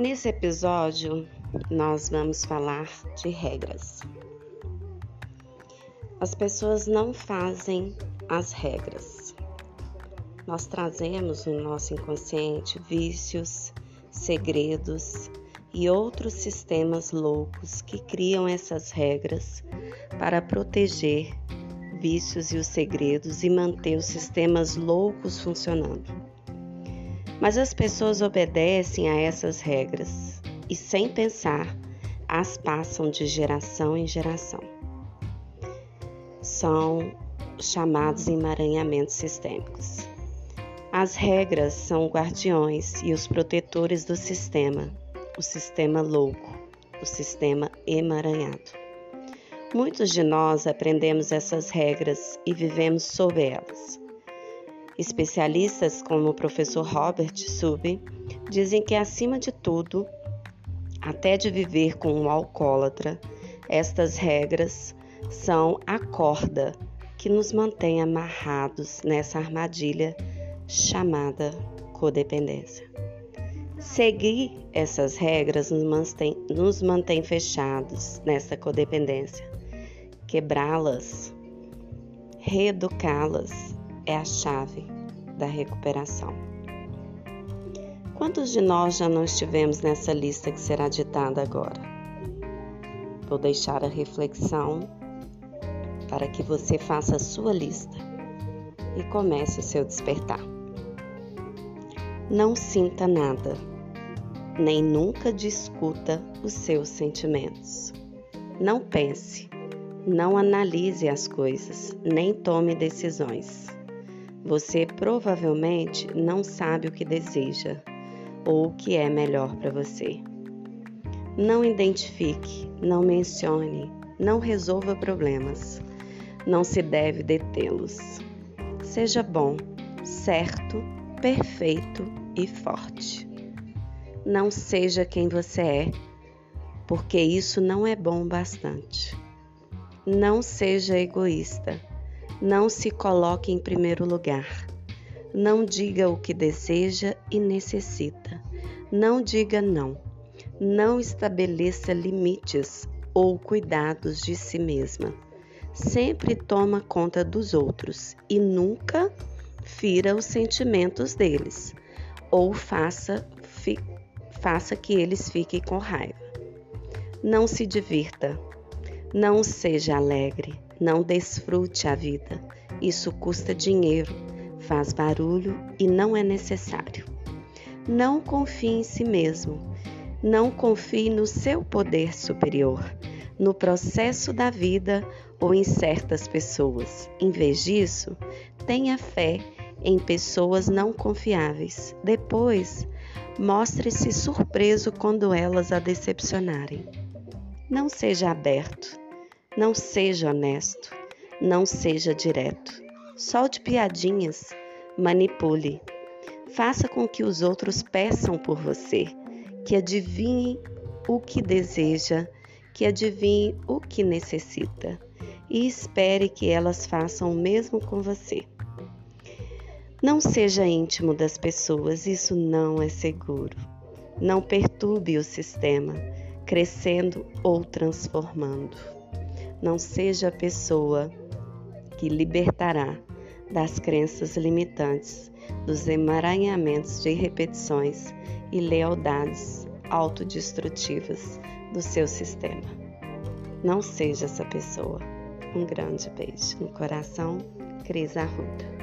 Nesse episódio, nós vamos falar de regras. As pessoas não fazem as regras. Nós trazemos no nosso inconsciente vícios, segredos e outros sistemas loucos que criam essas regras para proteger vícios e os segredos e manter os sistemas loucos funcionando. Mas as pessoas obedecem a essas regras e, sem pensar, as passam de geração em geração. São chamados emaranhamentos sistêmicos. As regras são guardiões e os protetores do sistema, o sistema louco, o sistema emaranhado. Muitos de nós aprendemos essas regras e vivemos sob elas. Especialistas como o professor Robert Sube dizem que, acima de tudo, até de viver com um alcoólatra, estas regras são a corda que nos mantém amarrados nessa armadilha chamada codependência. Seguir essas regras nos mantém, nos mantém fechados nessa codependência. Quebrá-las, reeducá-las é a chave da recuperação. Quantos de nós já não estivemos nessa lista que será ditada agora? Vou deixar a reflexão para que você faça a sua lista e comece o seu despertar. Não sinta nada, nem nunca discuta os seus sentimentos. Não pense, não analise as coisas, nem tome decisões. Você provavelmente não sabe o que deseja ou o que é melhor para você. Não identifique, não mencione, não resolva problemas. Não se deve detê-los. Seja bom, certo, perfeito e forte. Não seja quem você é, porque isso não é bom bastante. Não seja egoísta não se coloque em primeiro lugar. Não diga o que deseja e necessita. Não diga não. Não estabeleça limites ou cuidados de si mesma. Sempre toma conta dos outros e nunca fira os sentimentos deles ou faça, fi, faça que eles fiquem com raiva. Não se divirta. Não seja alegre não desfrute a vida. Isso custa dinheiro, faz barulho e não é necessário. Não confie em si mesmo. Não confie no seu poder superior, no processo da vida ou em certas pessoas. Em vez disso, tenha fé em pessoas não confiáveis. Depois, mostre-se surpreso quando elas a decepcionarem. Não seja aberto, não seja honesto, não seja direto. Solte piadinhas, manipule. Faça com que os outros peçam por você, que adivinhem o que deseja, que adivinhem o que necessita e espere que elas façam o mesmo com você. Não seja íntimo das pessoas, isso não é seguro. Não perturbe o sistema, crescendo ou transformando não seja a pessoa que libertará das crenças limitantes, dos emaranhamentos de repetições e lealdades autodestrutivas do seu sistema. Não seja essa pessoa. Um grande beijo no coração, Cris Arruda.